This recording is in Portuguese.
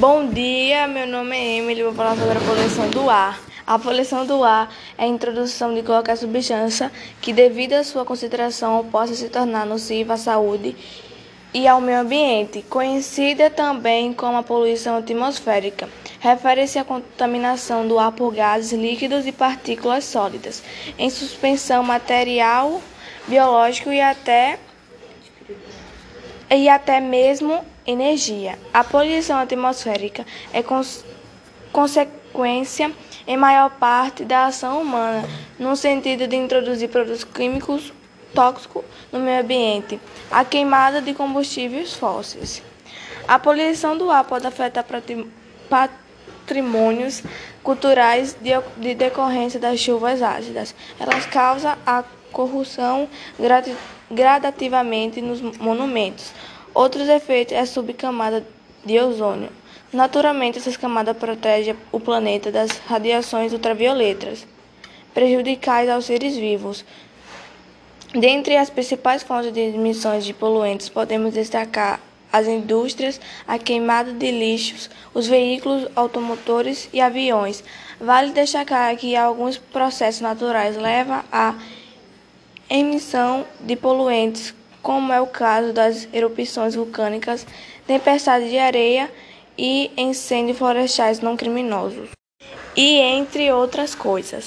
Bom dia, meu nome é Emily, vou falar sobre a poluição do ar. A poluição do ar é a introdução de qualquer substância que, devido à sua concentração, possa se tornar nociva à saúde e ao meio ambiente, conhecida também como a poluição atmosférica. Refere-se à contaminação do ar por gases líquidos e partículas sólidas, em suspensão material, biológico e até e até mesmo energia. A poluição atmosférica é cons consequência, em maior parte, da ação humana, no sentido de introduzir produtos químicos tóxicos no meio ambiente, a queimada de combustíveis fósseis. A poluição do ar pode afetar patrimônios culturais de, de decorrência das chuvas ácidas. Elas causam a corrosão gradativamente nos monumentos. Outros efeitos é a subcamada de ozônio. Naturalmente, essa camada protege o planeta das radiações ultravioletas, prejudiciais aos seres vivos. Dentre as principais fontes de emissões de poluentes, podemos destacar as indústrias, a queimada de lixos, os veículos automotores e aviões. Vale destacar que alguns processos naturais levam à emissão de poluentes, como é o caso das erupções vulcânicas, tempestades de areia e incêndios florestais não criminosos, e entre outras coisas.